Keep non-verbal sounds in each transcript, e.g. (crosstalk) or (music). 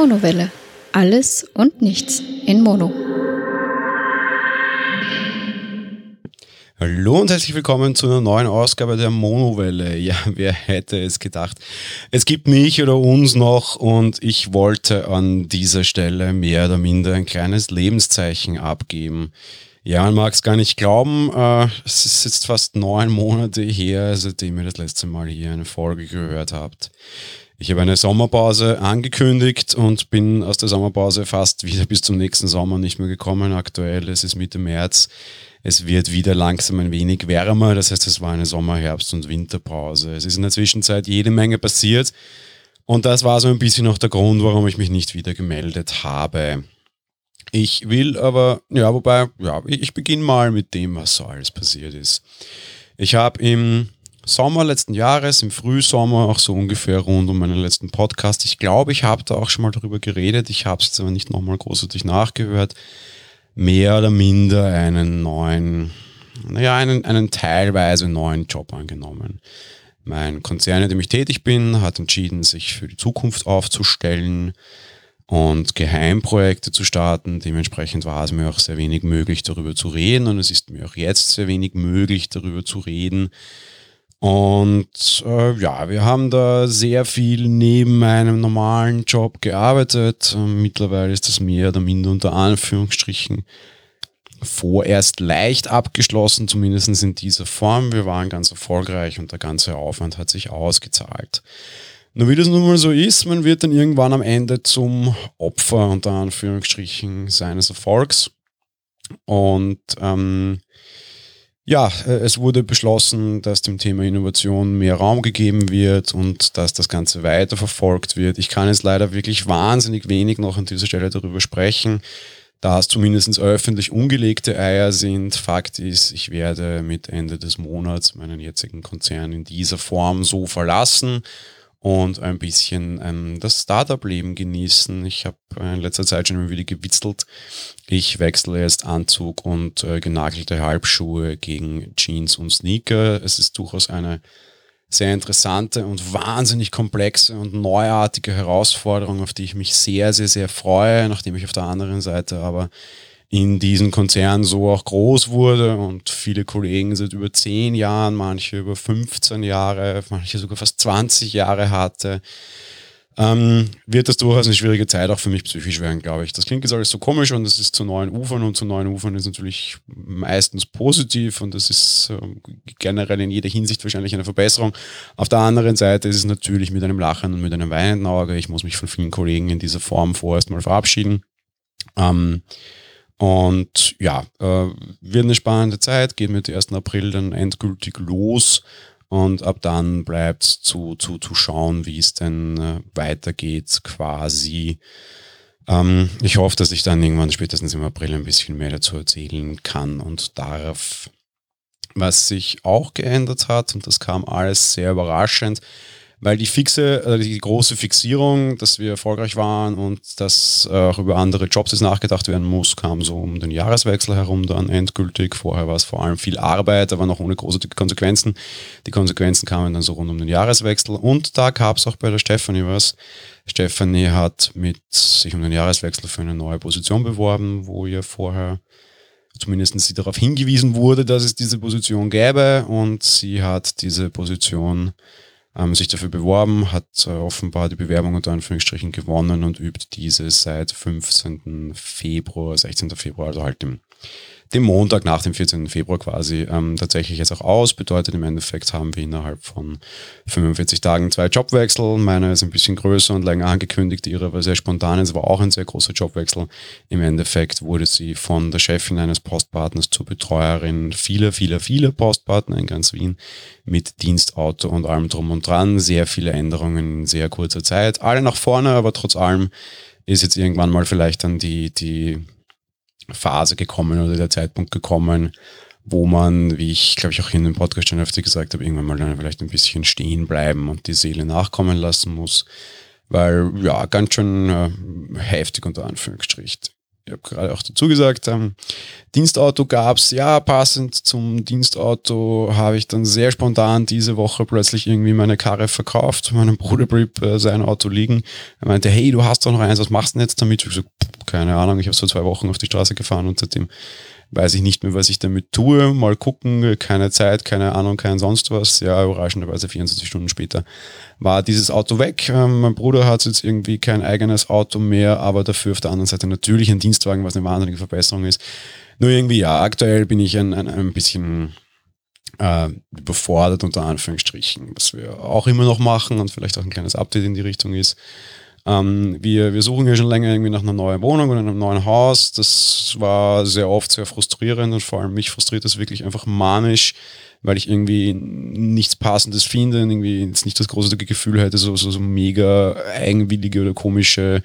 Monowelle. Alles und nichts in Mono. Hallo und herzlich willkommen zu einer neuen Ausgabe der Monowelle. Ja, wer hätte es gedacht? Es gibt mich oder uns noch und ich wollte an dieser Stelle mehr oder minder ein kleines Lebenszeichen abgeben. Ja, man mag es gar nicht glauben. Äh, es ist jetzt fast neun Monate her, seitdem ihr das letzte Mal hier eine Folge gehört habt. Ich habe eine Sommerpause angekündigt und bin aus der Sommerpause fast wieder bis zum nächsten Sommer nicht mehr gekommen. Aktuell es ist Mitte März. Es wird wieder langsam ein wenig wärmer. Das heißt, es war eine Sommer-, Herbst- und Winterpause. Es ist in der Zwischenzeit jede Menge passiert. Und das war so ein bisschen auch der Grund, warum ich mich nicht wieder gemeldet habe. Ich will aber, ja, wobei, ja, ich beginne mal mit dem, was so alles passiert ist. Ich habe im Sommer letzten Jahres, im Frühsommer, auch so ungefähr rund um meinen letzten Podcast. Ich glaube, ich habe da auch schon mal darüber geredet. Ich habe es jetzt aber nicht nochmal großartig nachgehört. Mehr oder minder einen neuen, naja, einen, einen teilweise neuen Job angenommen. Mein Konzern, in dem ich tätig bin, hat entschieden, sich für die Zukunft aufzustellen und Geheimprojekte zu starten. Dementsprechend war es mir auch sehr wenig möglich, darüber zu reden und es ist mir auch jetzt sehr wenig möglich, darüber zu reden, und äh, ja, wir haben da sehr viel neben meinem normalen Job gearbeitet. Mittlerweile ist das mehr oder minder unter Anführungsstrichen vorerst leicht abgeschlossen, zumindest in dieser Form. Wir waren ganz erfolgreich und der ganze Aufwand hat sich ausgezahlt. Nur wie das nun mal so ist, man wird dann irgendwann am Ende zum Opfer unter Anführungsstrichen seines Erfolgs. Und ähm, ja, äh, es wurde beschlossen, dass dem Thema Innovation mehr Raum gegeben wird und dass das Ganze weiterverfolgt wird. Ich kann jetzt leider wirklich wahnsinnig wenig noch an dieser Stelle darüber sprechen, da es zumindest öffentlich ungelegte Eier sind. Fakt ist, ich werde mit Ende des Monats meinen jetzigen Konzern in dieser Form so verlassen und ein bisschen ähm, das Startup-Leben genießen. Ich habe in letzter Zeit schon immer wieder gewitzelt. Ich wechsle jetzt Anzug und äh, genagelte Halbschuhe gegen Jeans und Sneaker. Es ist durchaus eine sehr interessante und wahnsinnig komplexe und neuartige Herausforderung, auf die ich mich sehr, sehr, sehr freue, nachdem ich auf der anderen Seite aber in diesem Konzern so auch groß wurde und viele Kollegen seit über zehn Jahren, manche über 15 Jahre, manche sogar fast 20 Jahre hatte, ähm, wird das durchaus eine schwierige Zeit auch für mich psychisch werden, glaube ich. Das klingt jetzt alles so komisch und es ist zu neuen Ufern und zu neuen Ufern ist natürlich meistens positiv und das ist äh, generell in jeder Hinsicht wahrscheinlich eine Verbesserung. Auf der anderen Seite ist es natürlich mit einem Lachen und mit einem weinenden Auge. Ich muss mich von vielen Kollegen in dieser Form vorerst mal verabschieden. Ähm, und ja, äh, wird eine spannende Zeit, geht mit 1. April dann endgültig los. Und ab dann bleibt zu, zu, zu schauen, wie es denn äh, weitergeht, quasi. Ähm, ich hoffe, dass ich dann irgendwann spätestens im April ein bisschen mehr dazu erzählen kann und darf. Was sich auch geändert hat, und das kam alles sehr überraschend, weil die fixe, äh, die große Fixierung, dass wir erfolgreich waren und dass auch über andere Jobs jetzt nachgedacht werden muss, kam so um den Jahreswechsel herum dann endgültig. Vorher war es vor allem viel Arbeit, aber noch ohne große Konsequenzen. Die Konsequenzen kamen dann so rund um den Jahreswechsel und da gab es auch bei der Stefanie was. Stefanie hat mit sich um den Jahreswechsel für eine neue Position beworben, wo ihr vorher zumindest sie darauf hingewiesen wurde, dass es diese Position gäbe und sie hat diese Position ähm, sich dafür beworben, hat äh, offenbar die Bewerbung unter Anführungsstrichen gewonnen und übt diese seit 15. Februar, 16. Februar, also halt dem dem Montag nach dem 14. Februar quasi ähm, tatsächlich jetzt auch aus. Bedeutet im Endeffekt haben wir innerhalb von 45 Tagen zwei Jobwechsel. Meiner ist ein bisschen größer und länger angekündigt, ihre war sehr spontan, es war auch ein sehr großer Jobwechsel. Im Endeffekt wurde sie von der Chefin eines Postpartners zur Betreuerin vieler, vieler, vieler Postpartner in ganz Wien mit Dienstauto und allem drum und dran. Sehr viele Änderungen in sehr kurzer Zeit. Alle nach vorne, aber trotz allem ist jetzt irgendwann mal vielleicht dann die, die Phase gekommen oder der Zeitpunkt gekommen, wo man, wie ich glaube ich auch in dem Podcast schon öfter gesagt habe, irgendwann mal dann vielleicht ein bisschen stehen bleiben und die Seele nachkommen lassen muss, weil ja, ganz schön äh, heftig unter Anführungsstrichen ich habe gerade auch dazu gesagt, ähm, Dienstauto gab's ja, passend zum Dienstauto habe ich dann sehr spontan diese Woche plötzlich irgendwie meine Karre verkauft, meinem Bruder blieb äh, sein Auto liegen. Er meinte, hey, du hast doch noch eins, was machst du denn jetzt damit? Ich so, keine Ahnung, ich habe so zwei Wochen auf die Straße gefahren und seitdem weiß ich nicht mehr, was ich damit tue. Mal gucken, keine Zeit, keine Ahnung, kein sonst was. Ja, überraschenderweise 24 Stunden später war dieses Auto weg. Ähm, mein Bruder hat jetzt irgendwie kein eigenes Auto mehr, aber dafür auf der anderen Seite natürlich ein Dienstwagen, was eine wahnsinnige Verbesserung ist. Nur irgendwie, ja, aktuell bin ich ein, ein, ein bisschen äh, überfordert unter Anführungsstrichen, was wir auch immer noch machen und vielleicht auch ein kleines Update in die Richtung ist. Ähm, wir, wir suchen ja schon länger irgendwie nach einer neuen Wohnung oder einem neuen Haus. Das war sehr oft sehr frustrierend und vor allem mich frustriert das wirklich einfach manisch, weil ich irgendwie nichts Passendes finde und irgendwie jetzt nicht das große Gefühl hätte, so, so, so mega eigenwillige oder komische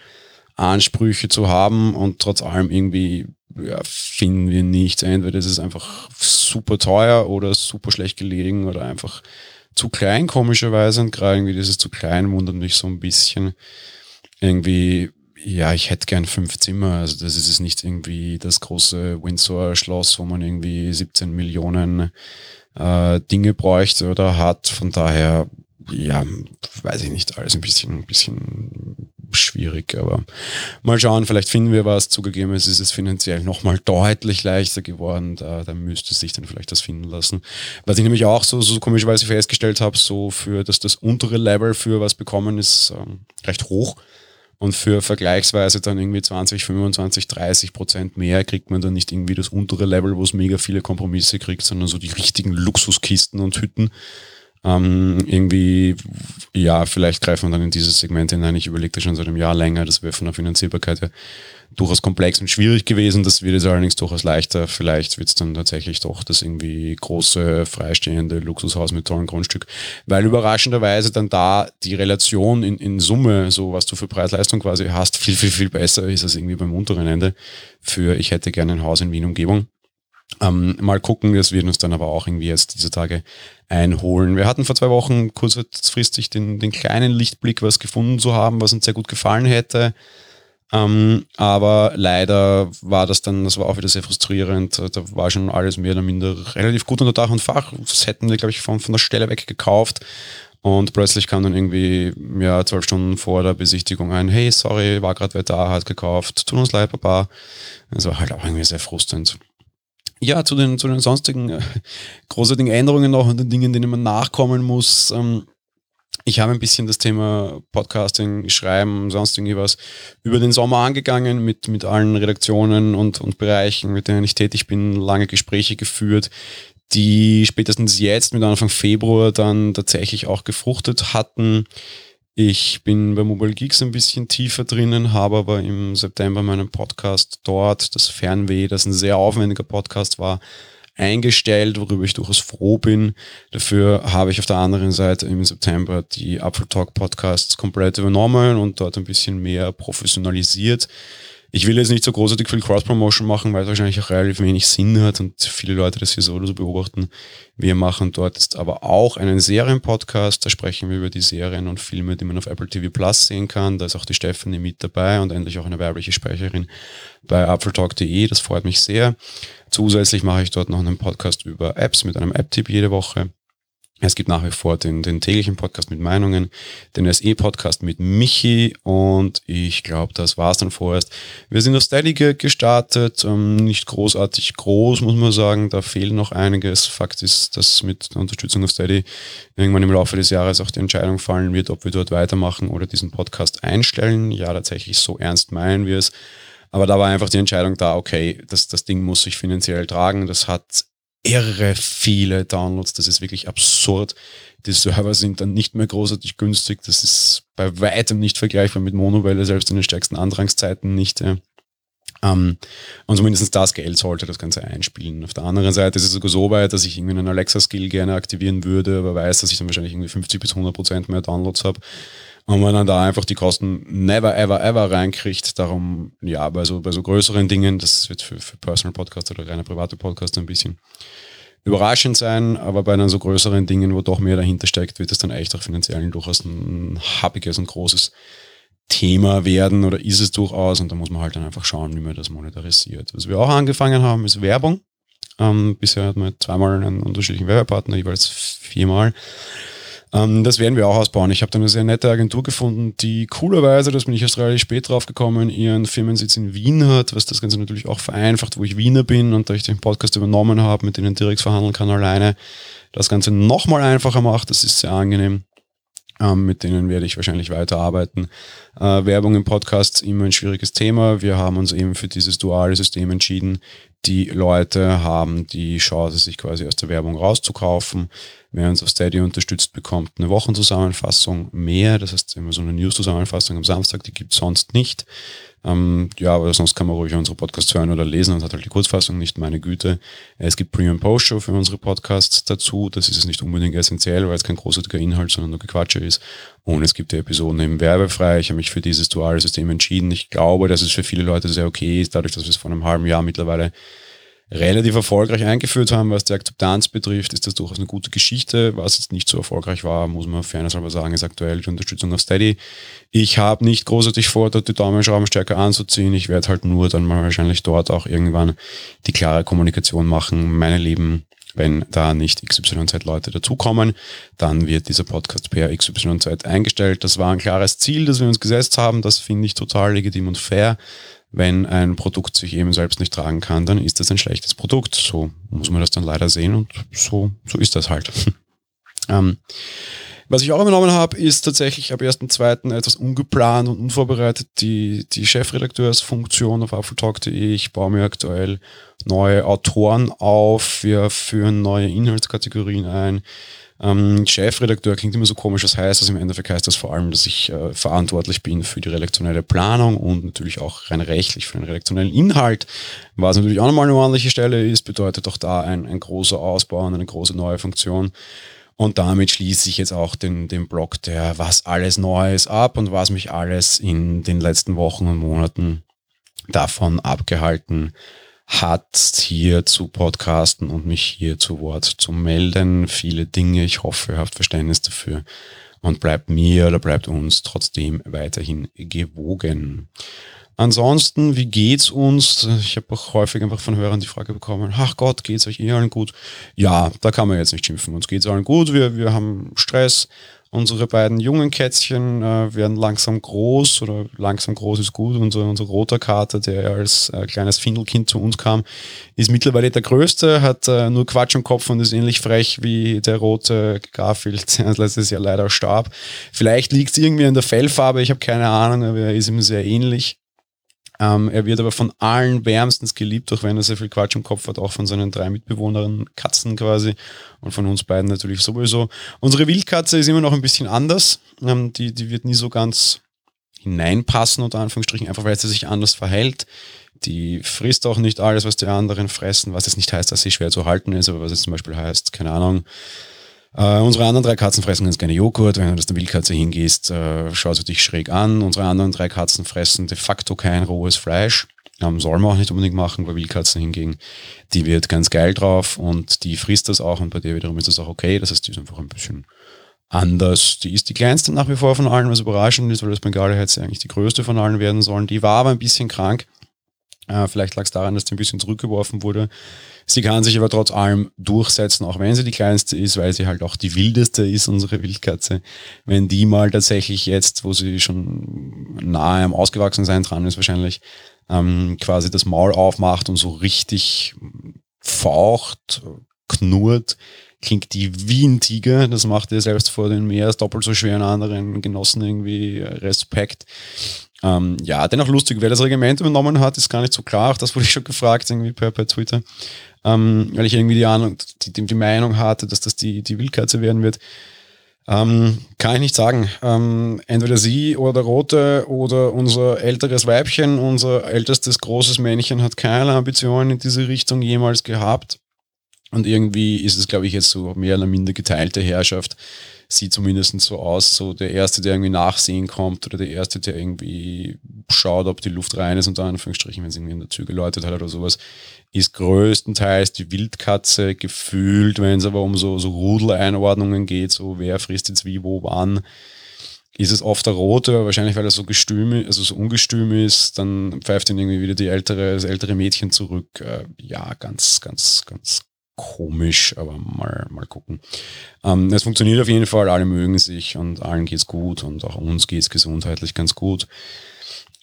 Ansprüche zu haben und trotz allem irgendwie ja, finden wir nichts. Entweder ist es einfach super teuer oder super schlecht gelegen oder einfach zu klein, komischerweise. Und gerade irgendwie dieses zu klein wundert mich so ein bisschen irgendwie, ja, ich hätte gern fünf Zimmer. Also das ist es nicht irgendwie das große Windsor-Schloss, wo man irgendwie 17 Millionen äh, Dinge bräuchte oder hat. Von daher, ja, weiß ich nicht, alles ein bisschen, ein bisschen schwierig, aber mal schauen, vielleicht finden wir was. Zugegeben, es ist es finanziell nochmal deutlich leichter geworden. Da, da müsste sich dann vielleicht das finden lassen. Was ich nämlich auch so, so komischerweise festgestellt habe, so für, dass das untere Level für was bekommen ist, ähm, recht hoch. Und für vergleichsweise dann irgendwie 20, 25, 30 Prozent mehr kriegt man dann nicht irgendwie das untere Level, wo es mega viele Kompromisse kriegt, sondern so die richtigen Luxuskisten und Hütten. Ähm, irgendwie, ja, vielleicht greifen wir dann in dieses Segment hinein. Ich überlegte schon seit einem Jahr länger, das wäre von der Finanzierbarkeit her durchaus komplex und schwierig gewesen. Das wird jetzt allerdings durchaus leichter. Vielleicht wird es dann tatsächlich doch das irgendwie große, freistehende Luxushaus mit tollem Grundstück. Weil überraschenderweise dann da die Relation in, in Summe, so was du für Preis-Leistung quasi hast, viel, viel, viel besser ist als irgendwie beim unteren Ende für ich hätte gerne ein Haus in Wien-Umgebung. Ähm, mal gucken, das wird uns dann aber auch irgendwie jetzt diese Tage einholen. Wir hatten vor zwei Wochen kurzfristig den, den kleinen Lichtblick, was gefunden zu haben, was uns sehr gut gefallen hätte. Ähm, aber leider war das dann, das war auch wieder sehr frustrierend. Da war schon alles mehr oder minder relativ gut unter Dach und Fach. Das hätten wir, glaube ich, von, von der Stelle weg gekauft. Und plötzlich kam dann irgendwie, ja, zwölf Stunden vor der Besichtigung ein, hey, sorry, war gerade wer da, hat gekauft, tut uns leid, Papa. Das war halt auch irgendwie sehr frustrierend. Ja, zu den, zu den sonstigen äh, großartigen Änderungen noch und den Dingen, denen man nachkommen muss. Ähm, ich habe ein bisschen das Thema Podcasting, Schreiben, sonst irgendwie was über den Sommer angegangen mit, mit allen Redaktionen und, und Bereichen, mit denen ich tätig bin, lange Gespräche geführt, die spätestens jetzt mit Anfang Februar dann tatsächlich auch gefruchtet hatten. Ich bin bei Mobile Geeks ein bisschen tiefer drinnen, habe aber im September meinen Podcast dort, das Fernweh, das ein sehr aufwendiger Podcast war, eingestellt, worüber ich durchaus froh bin. Dafür habe ich auf der anderen Seite im September die Apple Talk Podcasts komplett übernommen und dort ein bisschen mehr professionalisiert. Ich will jetzt nicht so großartig viel Cross-Promotion machen, weil es wahrscheinlich auch relativ wenig Sinn hat und viele Leute das hier so oder so beobachten. Wir machen dort jetzt aber auch einen Serienpodcast. Da sprechen wir über die Serien und Filme, die man auf Apple TV Plus sehen kann. Da ist auch die Stephanie mit dabei und endlich auch eine weibliche Sprecherin bei apfeltalk.de. Das freut mich sehr. Zusätzlich mache ich dort noch einen Podcast über Apps mit einem App-Tipp jede Woche. Es gibt nach wie vor den, den täglichen Podcast mit Meinungen, den SE-Podcast mit Michi und ich glaube, das war's dann vorerst. Wir sind auf Steady gestartet, ähm, nicht großartig groß, muss man sagen, da fehlt noch einiges. Fakt ist, dass mit der Unterstützung auf Steady irgendwann im Laufe des Jahres auch die Entscheidung fallen wird, ob wir dort weitermachen oder diesen Podcast einstellen. Ja, tatsächlich so ernst meinen wir es. Aber da war einfach die Entscheidung da, okay, das, das Ding muss sich finanziell tragen. Das hat irre viele Downloads. Das ist wirklich absurd. Die Server sind dann nicht mehr großartig günstig. Das ist bei weitem nicht vergleichbar mit Monowelle, selbst in den stärksten Andrangszeiten nicht. Ja. Um, und zumindest das Geld sollte das Ganze einspielen. Auf der anderen Seite ist es sogar so weit, dass ich irgendwie einen Alexa-Skill gerne aktivieren würde, aber weiß, dass ich dann wahrscheinlich irgendwie 50 bis 100 Prozent mehr Downloads habe und man dann da einfach die Kosten never, ever, ever reinkriegt. Darum, ja, bei so, bei so größeren Dingen, das wird für, für Personal Podcast oder reine private Podcast ein bisschen überraschend sein, aber bei dann so größeren Dingen, wo doch mehr dahinter steckt, wird es dann echt auch finanziell durchaus ein happiges und großes Thema werden oder ist es durchaus und da muss man halt dann einfach schauen, wie man das monetarisiert. Was wir auch angefangen haben, ist Werbung. Ähm, bisher hat man zweimal einen unterschiedlichen Werbepartner, jeweils viermal. Ähm, das werden wir auch ausbauen. Ich habe da eine sehr nette Agentur gefunden, die coolerweise, das bin ich erst relativ spät drauf gekommen, ihren Firmensitz in Wien hat, was das Ganze natürlich auch vereinfacht, wo ich Wiener bin und da ich den Podcast übernommen habe, mit denen direkt verhandeln kann alleine, das Ganze nochmal einfacher macht. Das ist sehr angenehm. Ähm, mit denen werde ich wahrscheinlich weiterarbeiten. Äh, Werbung im Podcast immer ein schwieriges Thema. Wir haben uns eben für dieses duale System entschieden. Die Leute haben die Chance, sich quasi aus der Werbung rauszukaufen. Wer uns auf Steady unterstützt, bekommt eine Wochenzusammenfassung mehr. Das heißt immer so eine News-Zusammenfassung am Samstag, die gibt es sonst nicht. Ähm, ja, aber sonst kann man ruhig unsere Podcasts hören oder lesen und hat halt die Kurzfassung nicht, meine Güte. Es gibt Pre- und Post-Show für unsere Podcasts dazu. Das ist es nicht unbedingt essentiell, weil es kein großartiger Inhalt, sondern nur Gequatsche ist. Und es gibt die Episoden eben werbefrei. Ich habe mich für dieses duale System entschieden. Ich glaube, dass es für viele Leute sehr okay ist, dadurch, dass wir es vor einem halben Jahr mittlerweile relativ erfolgreich eingeführt haben, was die Akzeptanz betrifft, ist das durchaus eine gute Geschichte. Was jetzt nicht so erfolgreich war, muss man fairness aber sagen, ist aktuell die Unterstützung auf Steady. Ich habe nicht großartig vor, dort die Daumenschrauben stärker anzuziehen. Ich werde halt nur dann mal wahrscheinlich dort auch irgendwann die klare Kommunikation machen. Meine Lieben, wenn da nicht XYZ-Leute dazukommen, dann wird dieser Podcast per XYZ eingestellt. Das war ein klares Ziel, das wir uns gesetzt haben. Das finde ich total legitim und fair wenn ein Produkt sich eben selbst nicht tragen kann, dann ist das ein schlechtes Produkt. So muss man das dann leider sehen und so, so ist das halt. (laughs) ähm, was ich auch übernommen habe, ist tatsächlich ab 1.2. etwas ungeplant und unvorbereitet die, die Chefredakteursfunktion auf apfeltalk.de. Ich baue mir aktuell neue Autoren auf, wir führen neue Inhaltskategorien ein. Ähm, Chefredakteur klingt immer so komisch, das heißt, also im Endeffekt heißt das vor allem, dass ich äh, verantwortlich bin für die redaktionelle Planung und natürlich auch rein rechtlich für den redaktionellen Inhalt. Was natürlich auch nochmal eine ordentliche Stelle ist, bedeutet auch da ein, ein großer Ausbau und eine große neue Funktion. Und damit schließe ich jetzt auch den, den Blog der Was alles Neues ab und was mich alles in den letzten Wochen und Monaten davon abgehalten hat, hier zu podcasten und mich hier zu Wort zu melden. Viele Dinge. Ich hoffe, ihr habt Verständnis dafür und bleibt mir oder bleibt uns trotzdem weiterhin gewogen. Ansonsten, wie geht's uns? Ich habe auch häufig einfach von Hörern die Frage bekommen, ach Gott, geht's euch eh allen gut? Ja, da kann man jetzt nicht schimpfen. Uns geht's allen gut, wir, wir haben Stress, Unsere beiden jungen Kätzchen äh, werden langsam groß oder langsam groß ist gut. Unser, unser roter Kater, der als äh, kleines Findelkind zu uns kam, ist mittlerweile der größte, hat äh, nur Quatsch im Kopf und ist ähnlich frech wie der rote Garfield, (laughs) der letztes Jahr leider starb. Vielleicht liegt es irgendwie an der Fellfarbe, ich habe keine Ahnung, aber er ist ihm sehr ähnlich. Ähm, er wird aber von allen wärmstens geliebt, auch wenn er sehr viel Quatsch im Kopf hat, auch von seinen drei Mitbewohnerinnen, Katzen quasi und von uns beiden natürlich sowieso. Unsere Wildkatze ist immer noch ein bisschen anders. Ähm, die, die wird nie so ganz hineinpassen, unter Anführungsstrichen, einfach weil sie sich anders verhält. Die frisst auch nicht alles, was die anderen fressen, was jetzt nicht heißt, dass sie schwer zu halten ist, aber was jetzt zum Beispiel heißt, keine Ahnung, Uh, unsere anderen drei Katzen fressen ganz gerne Joghurt. Wenn du das der Wildkatze hingehst, uh, schaust du dich schräg an. Unsere anderen drei Katzen fressen de facto kein rohes Fleisch. Um, soll man auch nicht unbedingt machen, bei Wildkatzen hingegen. Die wird ganz geil drauf und die frisst das auch und bei der wiederum ist das auch okay. Das heißt, die ist einfach ein bisschen anders. Die ist die kleinste nach wie vor von allen, was überraschend ist, weil das Bengale hätte eigentlich die größte von allen werden sollen. Die war aber ein bisschen krank. Uh, vielleicht lag es daran, dass die ein bisschen zurückgeworfen wurde. Sie kann sich aber trotz allem durchsetzen, auch wenn sie die kleinste ist, weil sie halt auch die wildeste ist, unsere Wildkatze. Wenn die mal tatsächlich jetzt, wo sie schon nahe am Ausgewachsensein dran ist wahrscheinlich, ähm, quasi das Maul aufmacht und so richtig faucht, knurrt, klingt die wie ein Tiger. Das macht ihr selbst vor den mehr als doppelt so schweren anderen Genossen irgendwie Respekt. Ähm, ja, dennoch lustig, wer das Regiment übernommen hat, ist gar nicht so klar. Auch das wurde ich schon gefragt, irgendwie per, per Twitter ähm, weil ich irgendwie die Ahnung, die, die Meinung hatte, dass das die, die Wildkatze werden wird. Ähm, kann ich nicht sagen. Ähm, entweder sie oder Rote oder unser älteres Weibchen, unser ältestes großes Männchen hat keine Ambitionen in diese Richtung jemals gehabt. Und irgendwie ist es, glaube ich, jetzt so mehr oder minder geteilte Herrschaft. Sieht zumindest so aus, so der Erste, der irgendwie nachsehen kommt oder der Erste, der irgendwie schaut, ob die Luft rein ist, unter Anführungsstrichen, wenn es irgendwie in der Tür geläutet hat oder sowas, ist größtenteils die Wildkatze gefühlt, wenn es aber um so, so Rudeleinordnungen geht, so wer frisst jetzt wie, wo, wann, ist es oft der rote, wahrscheinlich weil er so gestüm, also so ungestüm ist, dann pfeift ihn irgendwie wieder die ältere, das ältere Mädchen zurück. Äh, ja, ganz, ganz, ganz komisch, aber mal, mal gucken. Ähm, es funktioniert auf jeden Fall, alle mögen sich und allen geht's gut und auch uns geht's gesundheitlich ganz gut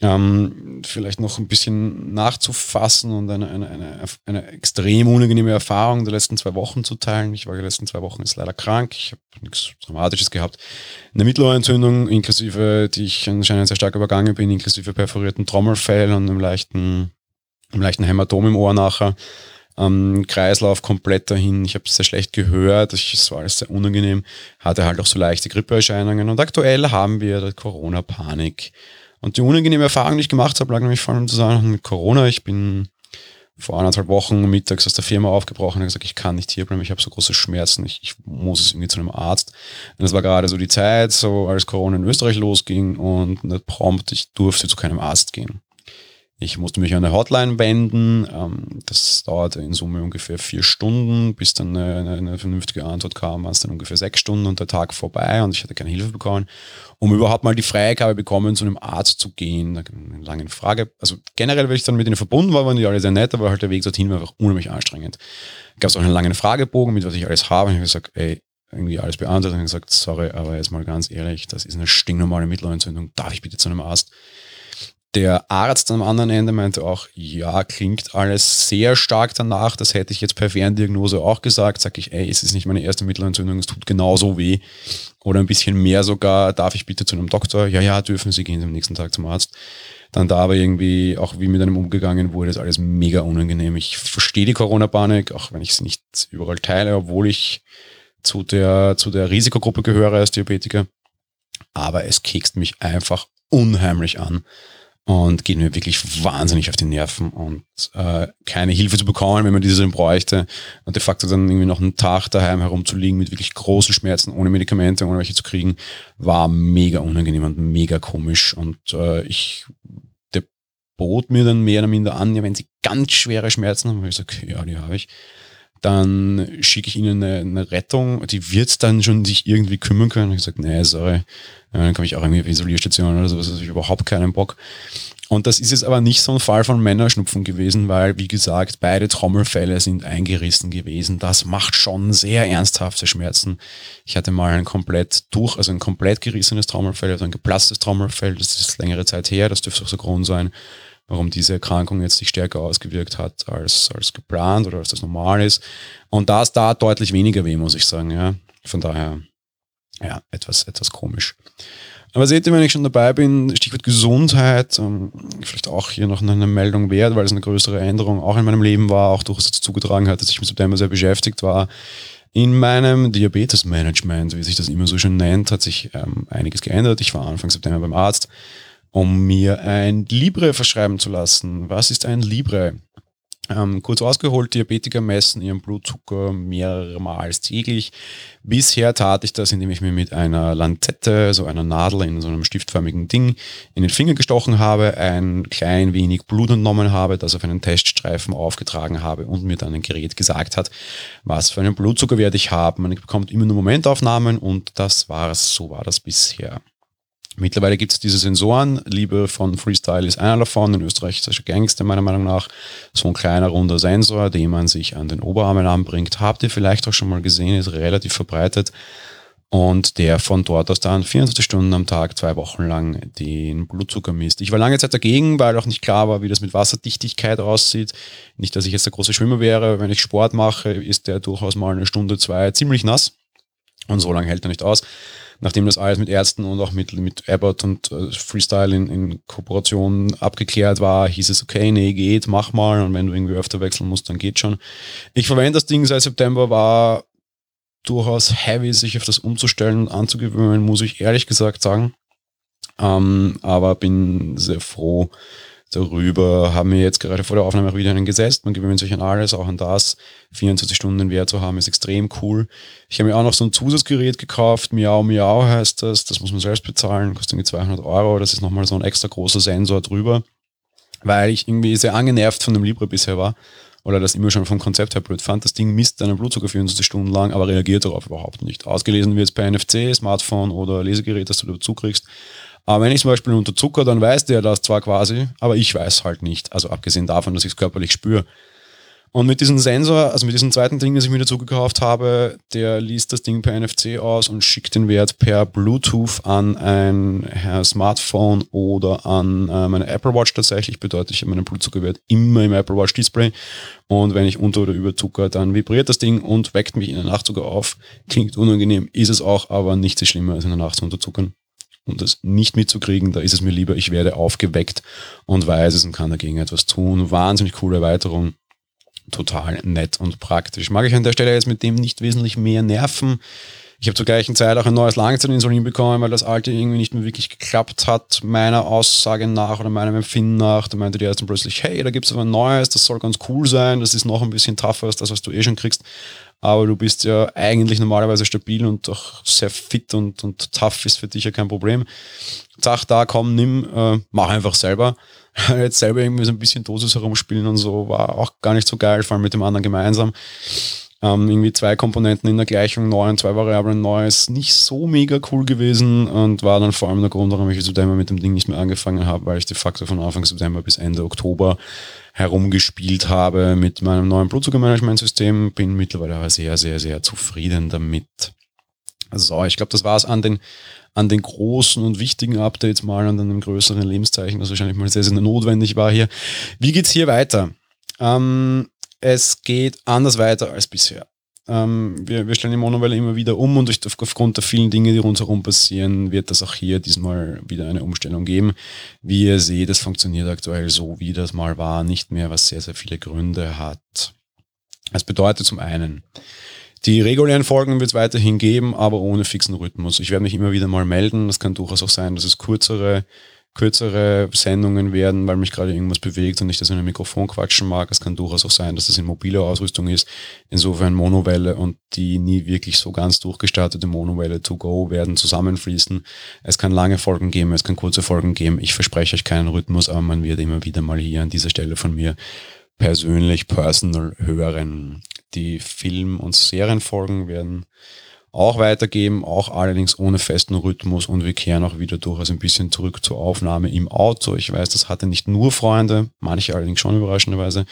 ähm, vielleicht noch ein bisschen nachzufassen und eine, eine, eine, eine extrem unangenehme Erfahrung der letzten zwei Wochen zu teilen. Ich war die letzten zwei Wochen jetzt leider krank. Ich habe nichts Dramatisches gehabt. Eine Mittelohrentzündung, inklusive, die ich anscheinend sehr stark übergangen bin, inklusive perforierten Trommelfell und einem leichten, einem leichten Hämatom im Ohr nachher. Ähm, Kreislauf komplett dahin. Ich habe sehr schlecht gehört. Es war alles sehr unangenehm. Hatte halt auch so leichte Grippeerscheinungen. Und aktuell haben wir Corona-Panik. Und die unangenehme Erfahrung, die ich gemacht habe, lag nämlich vor allem zusammen mit Corona. Ich bin vor anderthalb Wochen mittags aus der Firma aufgebrochen und gesagt, ich kann nicht hier bleiben, ich habe so große Schmerzen, ich, ich muss es irgendwie zu einem Arzt. Und das war gerade so die Zeit, so als Corona in Österreich losging und nicht prompt, ich durfte zu keinem Arzt gehen. Ich musste mich an eine Hotline wenden. Ähm, das dauerte in Summe ungefähr vier Stunden, bis dann eine, eine vernünftige Antwort kam, war es dann ungefähr sechs Stunden und der Tag vorbei und ich hatte keine Hilfe bekommen, um überhaupt mal die Freigabe bekommen, zu einem Arzt zu gehen. Eine lange Frage. Also generell, wenn ich dann mit ihnen verbunden war, waren die alle sehr nett, aber halt der Weg dorthin war einfach unheimlich anstrengend. Gab es auch einen langen Fragebogen, mit was ich alles habe. Und ich habe gesagt, ey, irgendwie alles beantwortet und gesagt, sorry, aber jetzt mal ganz ehrlich, das ist eine stinknormale Mittelohrentzündung. Darf ich bitte zu einem Arzt? Der Arzt am anderen Ende meinte auch, ja, klingt alles sehr stark danach. Das hätte ich jetzt per Ferndiagnose auch gesagt. Sag ich, ey, es ist nicht meine erste Mittelentzündung, es tut genauso weh. Oder ein bisschen mehr sogar, darf ich bitte zu einem Doktor? Ja, ja, dürfen Sie gehen am nächsten Tag zum Arzt. Dann da aber irgendwie, auch wie mit einem umgegangen wurde, ist alles mega unangenehm. Ich verstehe die Corona-Panik, auch wenn ich sie nicht überall teile, obwohl ich zu der, zu der Risikogruppe gehöre als Diabetiker. Aber es kekst mich einfach unheimlich an und geht mir wirklich wahnsinnig auf die Nerven. Und äh, keine Hilfe zu bekommen, wenn man diese dann bräuchte. Und de facto dann irgendwie noch einen Tag daheim herumzulegen mit wirklich großen Schmerzen, ohne Medikamente, ohne welche zu kriegen, war mega unangenehm und mega komisch. Und äh, ich bot mir dann mehr oder minder an, ja, wenn sie ganz schwere Schmerzen haben, ich gesagt, ja, die habe ich, dann schicke ich ihnen eine, eine, Rettung, die wird dann schon sich irgendwie kümmern können. Ich sage, nee, sorry, dann komme ich auch irgendwie auf Isolierstation oder sowas, also ich überhaupt keinen Bock. Und das ist jetzt aber nicht so ein Fall von Männerschnupfen gewesen, weil, wie gesagt, beide Trommelfälle sind eingerissen gewesen. Das macht schon sehr ernsthafte Schmerzen. Ich hatte mal ein komplett durch, also ein komplett gerissenes Trommelfell, also ein geplatztes Trommelfell, das ist längere Zeit her, das dürfte auch so Grund sein warum diese Erkrankung jetzt sich stärker ausgewirkt hat als, als geplant oder als das normal ist. Und da ist da deutlich weniger weh, muss ich sagen. Ja. Von daher, ja, etwas, etwas komisch. Aber seht ihr, wenn ich schon dabei bin, Stichwort Gesundheit, ähm, vielleicht auch hier noch eine Meldung wert, weil es eine größere Änderung auch in meinem Leben war, auch durchaus dazu zugetragen hat, dass ich im September sehr beschäftigt war. In meinem Diabetes-Management, wie sich das immer so schön nennt, hat sich ähm, einiges geändert. Ich war Anfang September beim Arzt um mir ein Libre verschreiben zu lassen. Was ist ein Libre? Ähm, kurz ausgeholt, Diabetiker messen ihren Blutzucker mehrmals täglich. Bisher tat ich das, indem ich mir mit einer Lanzette, so einer Nadel in so einem stiftförmigen Ding, in den Finger gestochen habe, ein klein wenig Blut entnommen habe, das auf einen Teststreifen aufgetragen habe und mir dann ein Gerät gesagt hat, was für einen Blutzuckerwert ich habe. Man bekommt immer nur Momentaufnahmen und das war's. So war das bisher. Mittlerweile gibt es diese Sensoren. Liebe von Freestyle ist einer davon. Ein österreichischer Gangster meiner Meinung nach. So ein kleiner runder Sensor, den man sich an den Oberarmen anbringt. Habt ihr vielleicht auch schon mal gesehen, ist relativ verbreitet. Und der von dort aus dann 24 Stunden am Tag, zwei Wochen lang den Blutzucker misst. Ich war lange Zeit dagegen, weil auch nicht klar war, wie das mit Wasserdichtigkeit aussieht. Nicht, dass ich jetzt der große Schwimmer wäre. Wenn ich Sport mache, ist der durchaus mal eine Stunde, zwei ziemlich nass. Und so lange hält er nicht aus nachdem das alles mit Ärzten und auch mit, mit Abbott und äh, Freestyle in, in Kooperation abgeklärt war, hieß es, okay, nee, geht, mach mal. Und wenn du irgendwie öfter wechseln musst, dann geht schon. Ich verwende das Ding seit September, war durchaus heavy, sich auf das umzustellen und anzugewöhnen, muss ich ehrlich gesagt sagen. Ähm, aber bin sehr froh, darüber haben wir jetzt gerade vor der Aufnahme auch wieder einen gesetzt. Man gewöhnt sich an alles, auch an das. 24 Stunden Wert zu haben, ist extrem cool. Ich habe mir auch noch so ein Zusatzgerät gekauft. Miau Miau heißt das. Das muss man selbst bezahlen. Kostet irgendwie 200 Euro. Das ist nochmal so ein extra großer Sensor drüber. Weil ich irgendwie sehr angenervt von dem Libre bisher war oder das immer schon vom Konzept her blöd fand. Das Ding misst deinen Blutzucker 24 Stunden lang, aber reagiert darauf überhaupt nicht. Ausgelesen wird es per NFC, Smartphone oder Lesegerät, das du dazu kriegst. Aber wenn ich zum Beispiel unter Zucker, dann weiß der das zwar quasi, aber ich weiß halt nicht. Also abgesehen davon, dass ich es körperlich spüre. Und mit diesem Sensor, also mit diesem zweiten Ding, das ich mir dazu gekauft habe, der liest das Ding per NFC aus und schickt den Wert per Bluetooth an ein Smartphone oder an äh, meine Apple Watch tatsächlich. Bedeutet, ich habe meinen Blutzuckerwert immer im Apple Watch Display. Und wenn ich unter oder über Zucker, dann vibriert das Ding und weckt mich in der Nacht sogar auf. Klingt unangenehm, ist es auch, aber nichts so schlimmer als in der Nacht zu unterzuckern und das nicht mitzukriegen, da ist es mir lieber, ich werde aufgeweckt und weiß es und kann dagegen etwas tun. Wahnsinnig coole Erweiterung total nett und praktisch. Mag ich an der Stelle jetzt mit dem nicht wesentlich mehr nerven. Ich habe zur gleichen Zeit auch ein neues Langzeitinsulin bekommen, weil das alte irgendwie nicht mehr wirklich geklappt hat, meiner Aussage nach oder meinem Empfinden nach. Da meinte die Ärztin plötzlich, hey, da gibt es aber ein neues, das soll ganz cool sein, das ist noch ein bisschen tougher als das, was du eh schon kriegst. Aber du bist ja eigentlich normalerweise stabil und auch sehr fit und, und tough ist für dich ja kein Problem. Sag da, komm, nimm, äh, mach einfach selber. (laughs) jetzt selber irgendwie so ein bisschen Dosis herumspielen und so war auch gar nicht so geil, vor allem mit dem anderen gemeinsam. Ähm, irgendwie zwei Komponenten in der Gleichung neu und zwei Variablen neu ist nicht so mega cool gewesen und war dann vor allem der Grund, warum ich im September mit dem Ding nicht mehr angefangen habe, weil ich de facto von Anfang September bis Ende Oktober herumgespielt habe mit meinem neuen Blutzuckermanagementsystem. Bin mittlerweile aber sehr, sehr, sehr zufrieden damit. So, ich glaube, das war es an den an den großen und wichtigen Updates mal an einem größeren Lebenszeichen, das wahrscheinlich mal sehr, sehr notwendig war hier. Wie geht's hier weiter? Ähm, es geht anders weiter als bisher. Ähm, wir, wir stellen die Monowelle immer wieder um und durch, aufgrund der vielen Dinge, die rundherum passieren, wird das auch hier diesmal wieder eine Umstellung geben. Wie ihr seht, es funktioniert aktuell so, wie das mal war, nicht mehr, was sehr, sehr viele Gründe hat. Das bedeutet zum einen, die regulären Folgen wird es weiterhin geben, aber ohne fixen Rhythmus. Ich werde mich immer wieder mal melden. Das kann durchaus auch sein, dass es kürzere, kürzere Sendungen werden, weil mich gerade irgendwas bewegt und ich das in ein Mikrofon quatschen mag. Es kann durchaus auch sein, dass das in mobiler Ausrüstung ist. Insofern Monowelle und die nie wirklich so ganz durchgestartete Monowelle to go werden zusammenfließen. Es kann lange Folgen geben, es kann kurze Folgen geben. Ich verspreche euch keinen Rhythmus, aber man wird immer wieder mal hier an dieser Stelle von mir persönlich, personal hören. Die Film- und Serienfolgen werden auch weitergeben, auch allerdings ohne festen Rhythmus und wir kehren auch wieder durchaus ein bisschen zurück zur Aufnahme im Auto. Ich weiß, das hatte nicht nur Freunde, manche allerdings schon überraschenderweise.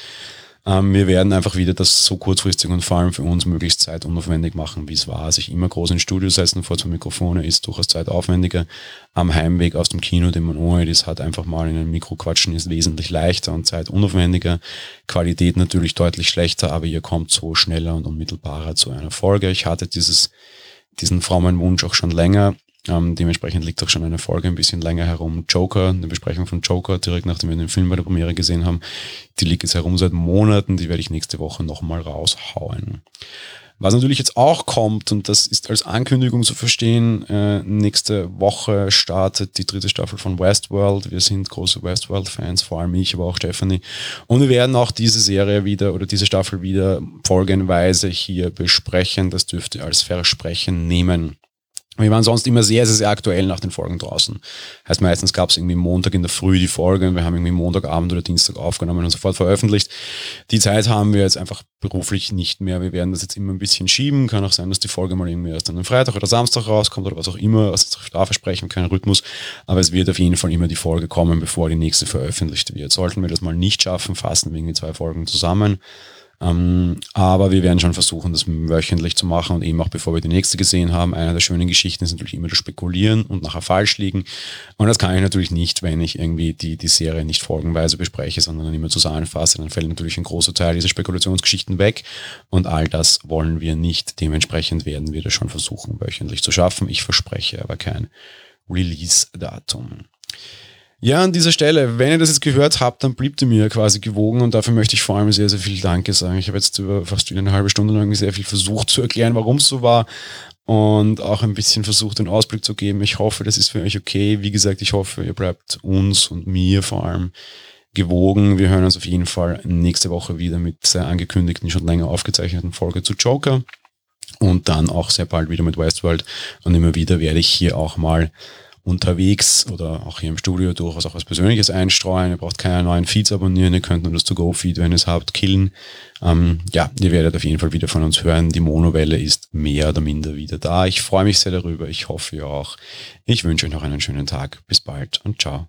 Ähm, wir werden einfach wieder das so kurzfristig und vor allem für uns möglichst zeitaufwendig machen, wie es war. Sich immer groß ins Studio setzen vor zwei Mikrofone ist durchaus zeitaufwendiger. Am Heimweg aus dem Kino, den man ohne das hat, einfach mal in ein Mikro quatschen, ist wesentlich leichter und zeitunaufwendiger. Qualität natürlich deutlich schlechter, aber ihr kommt so schneller und unmittelbarer zu einer Folge. Ich hatte dieses, diesen frommen Wunsch auch schon länger ähm, dementsprechend liegt auch schon eine Folge ein bisschen länger herum. Joker, eine Besprechung von Joker, direkt nachdem wir den Film bei der Premiere gesehen haben, die liegt jetzt herum seit Monaten, die werde ich nächste Woche nochmal raushauen. Was natürlich jetzt auch kommt, und das ist als Ankündigung zu verstehen, äh, nächste Woche startet die dritte Staffel von Westworld. Wir sind große Westworld-Fans, vor allem ich, aber auch Stephanie. Und wir werden auch diese Serie wieder oder diese Staffel wieder folgenweise hier besprechen. Das dürft ihr als Versprechen nehmen. Wir waren sonst immer sehr, sehr, sehr aktuell nach den Folgen draußen. Heißt, meistens gab es irgendwie Montag in der Früh die Folge und wir haben irgendwie Montagabend oder Dienstag aufgenommen und sofort veröffentlicht. Die Zeit haben wir jetzt einfach beruflich nicht mehr. Wir werden das jetzt immer ein bisschen schieben. Kann auch sein, dass die Folge mal irgendwie erst an Freitag oder Samstag rauskommt oder was auch immer. Also da versprechen, kein Rhythmus. Aber es wird auf jeden Fall immer die Folge kommen, bevor die nächste veröffentlicht wird. Sollten wir das mal nicht schaffen, fassen wir irgendwie zwei Folgen zusammen. Ähm, aber wir werden schon versuchen, das wöchentlich zu machen und eben auch bevor wir die nächste gesehen haben. Eine der schönen Geschichten ist natürlich immer das Spekulieren und nachher falsch liegen. Und das kann ich natürlich nicht, wenn ich irgendwie die, die Serie nicht folgenweise bespreche, sondern dann immer zusammenfasse. Dann fällt natürlich ein großer Teil dieser Spekulationsgeschichten weg. Und all das wollen wir nicht. Dementsprechend werden wir das schon versuchen, wöchentlich zu schaffen. Ich verspreche aber kein Release-Datum. Ja, an dieser Stelle, wenn ihr das jetzt gehört habt, dann blieb ihr mir quasi gewogen und dafür möchte ich vor allem sehr, sehr viel Danke sagen. Ich habe jetzt über fast eine halbe Stunde lang sehr viel versucht zu erklären, warum es so war und auch ein bisschen versucht, den Ausblick zu geben. Ich hoffe, das ist für euch okay. Wie gesagt, ich hoffe, ihr bleibt uns und mir vor allem gewogen. Wir hören uns auf jeden Fall nächste Woche wieder mit der angekündigten, schon länger aufgezeichneten Folge zu Joker und dann auch sehr bald wieder mit Westworld und immer wieder werde ich hier auch mal unterwegs oder auch hier im Studio durchaus auch was Persönliches einstreuen. Ihr braucht keine neuen Feeds abonnieren, ihr könnt nur das To-Go-Feed, wenn ihr es habt, killen. Ähm, ja, ihr werdet auf jeden Fall wieder von uns hören. Die Monowelle ist mehr oder minder wieder da. Ich freue mich sehr darüber. Ich hoffe ihr auch. Ich wünsche euch noch einen schönen Tag. Bis bald und ciao.